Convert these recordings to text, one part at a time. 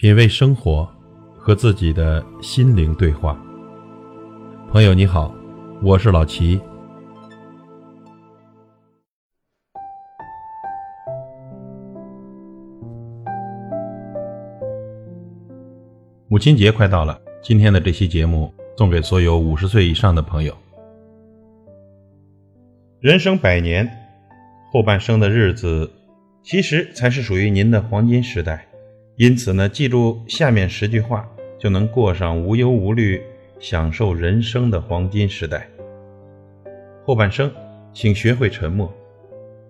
品味生活，和自己的心灵对话。朋友你好，我是老齐。母亲节快到了，今天的这期节目送给所有五十岁以上的朋友。人生百年，后半生的日子，其实才是属于您的黄金时代。因此呢，记住下面十句话，就能过上无忧无虑、享受人生的黄金时代。后半生，请学会沉默。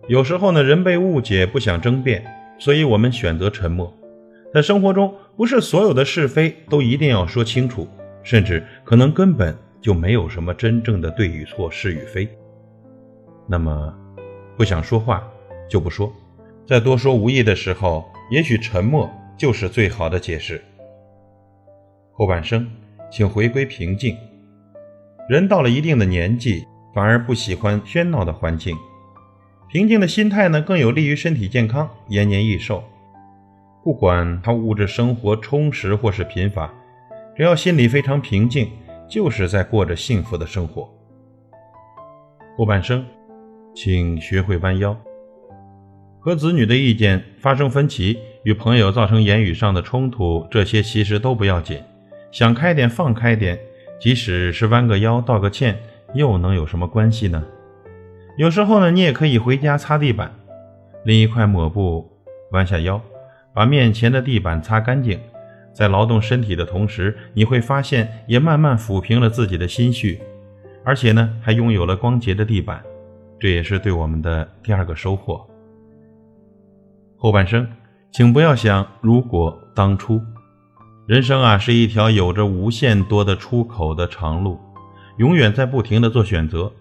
有时候呢，人被误解，不想争辩，所以我们选择沉默。在生活中，不是所有的是非都一定要说清楚，甚至可能根本就没有什么真正的对与错、是与非。那么，不想说话就不说，在多说无益的时候，也许沉默。就是最好的解释。后半生，请回归平静。人到了一定的年纪，反而不喜欢喧闹的环境。平静的心态呢，更有利于身体健康、延年益寿。不管他物质生活充实或是贫乏，只要心里非常平静，就是在过着幸福的生活。后半生，请学会弯腰。和子女的意见发生分歧。与朋友造成言语上的冲突，这些其实都不要紧，想开点，放开点，即使是弯个腰、道个歉，又能有什么关系呢？有时候呢，你也可以回家擦地板，拎一块抹布，弯下腰，把面前的地板擦干净，在劳动身体的同时，你会发现也慢慢抚平了自己的心绪，而且呢，还拥有了光洁的地板，这也是对我们的第二个收获。后半生。请不要想如果当初，人生啊是一条有着无限多的出口的长路，永远在不停的做选择，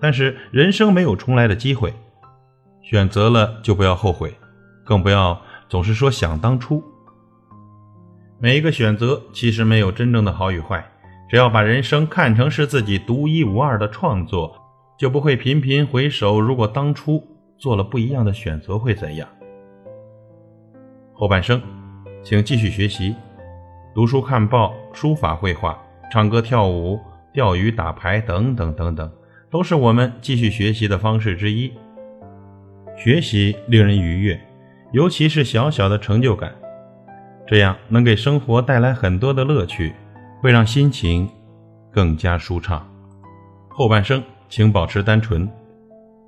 但是人生没有重来的机会，选择了就不要后悔，更不要总是说想当初。每一个选择其实没有真正的好与坏，只要把人生看成是自己独一无二的创作，就不会频频回首，如果当初做了不一样的选择会怎样。后半生，请继续学习，读书、看报、书法、绘画、唱歌、跳舞、钓鱼、打牌等等等等，都是我们继续学习的方式之一。学习令人愉悦，尤其是小小的成就感，这样能给生活带来很多的乐趣，会让心情更加舒畅。后半生，请保持单纯，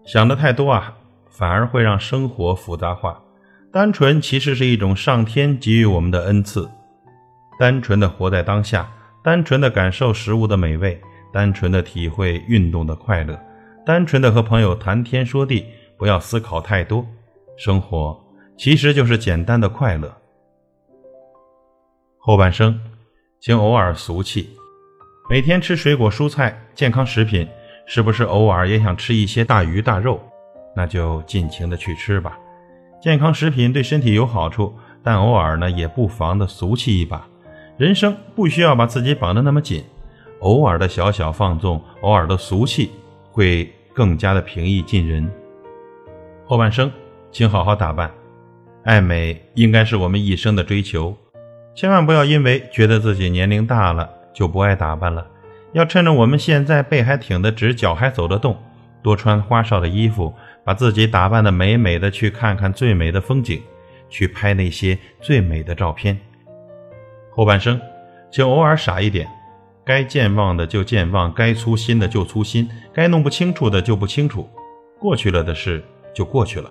想的太多啊，反而会让生活复杂化。单纯其实是一种上天给予我们的恩赐，单纯的活在当下，单纯的感受食物的美味，单纯的体会运动的快乐，单纯的和朋友谈天说地，不要思考太多，生活其实就是简单的快乐。后半生，请偶尔俗气，每天吃水果蔬菜健康食品，是不是偶尔也想吃一些大鱼大肉？那就尽情的去吃吧。健康食品对身体有好处，但偶尔呢也不妨的俗气一把。人生不需要把自己绑得那么紧，偶尔的小小放纵，偶尔的俗气，会更加的平易近人。后半生，请好好打扮，爱美应该是我们一生的追求，千万不要因为觉得自己年龄大了就不爱打扮了。要趁着我们现在背还挺得直，脚还走得动，多穿花哨的衣服。把自己打扮的美美的，去看看最美的风景，去拍那些最美的照片。后半生，请偶尔傻一点，该健忘的就健忘，该粗心的就粗心，该弄不清楚的就不清楚。过去了的事就过去了。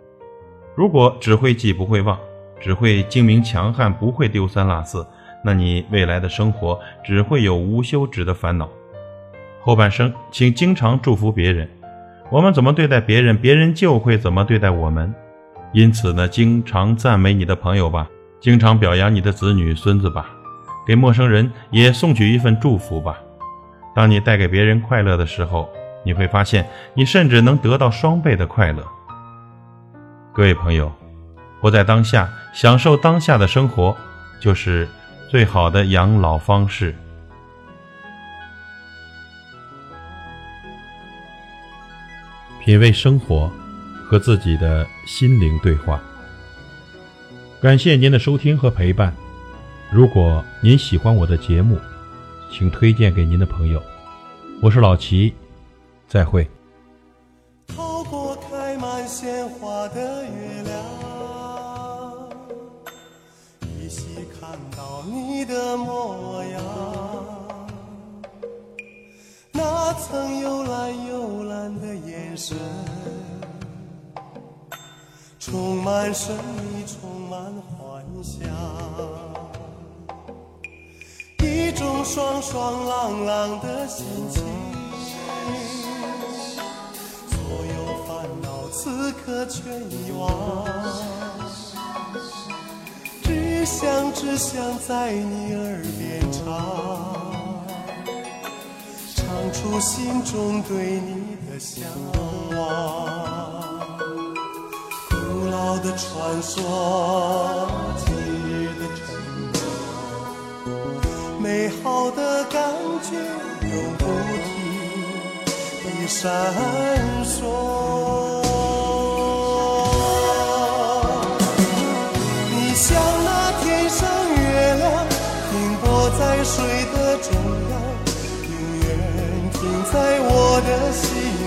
如果只会记不会忘，只会精明强悍，不会丢三落四，那你未来的生活只会有无休止的烦恼。后半生，请经常祝福别人。我们怎么对待别人，别人就会怎么对待我们。因此呢，经常赞美你的朋友吧，经常表扬你的子女孙子吧，给陌生人也送去一份祝福吧。当你带给别人快乐的时候，你会发现，你甚至能得到双倍的快乐。各位朋友，活在当下，享受当下的生活，就是最好的养老方式。品味生活，和自己的心灵对话。感谢您的收听和陪伴，如果您喜欢我的节目，请推荐给您的朋友。我是老齐，再会。透过开满鲜花的月亮，依稀看到你的模样。那曾幽蓝幽的眼神，充满神秘，充满幻想。一种爽爽朗朗的心情，所有烦恼此刻全遗忘，只想只想在你耳边唱，唱出心中对你的向往。古老的传说，今日的承诺。美好的感觉永不停地闪烁。你像那天上月亮，停泊在水的中央，永远停在我的心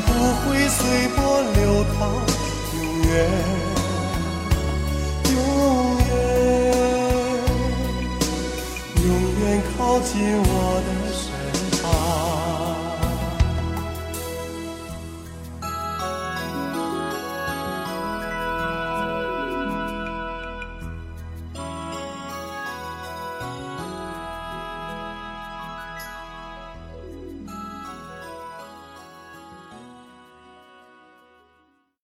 不会随波流淌，永远，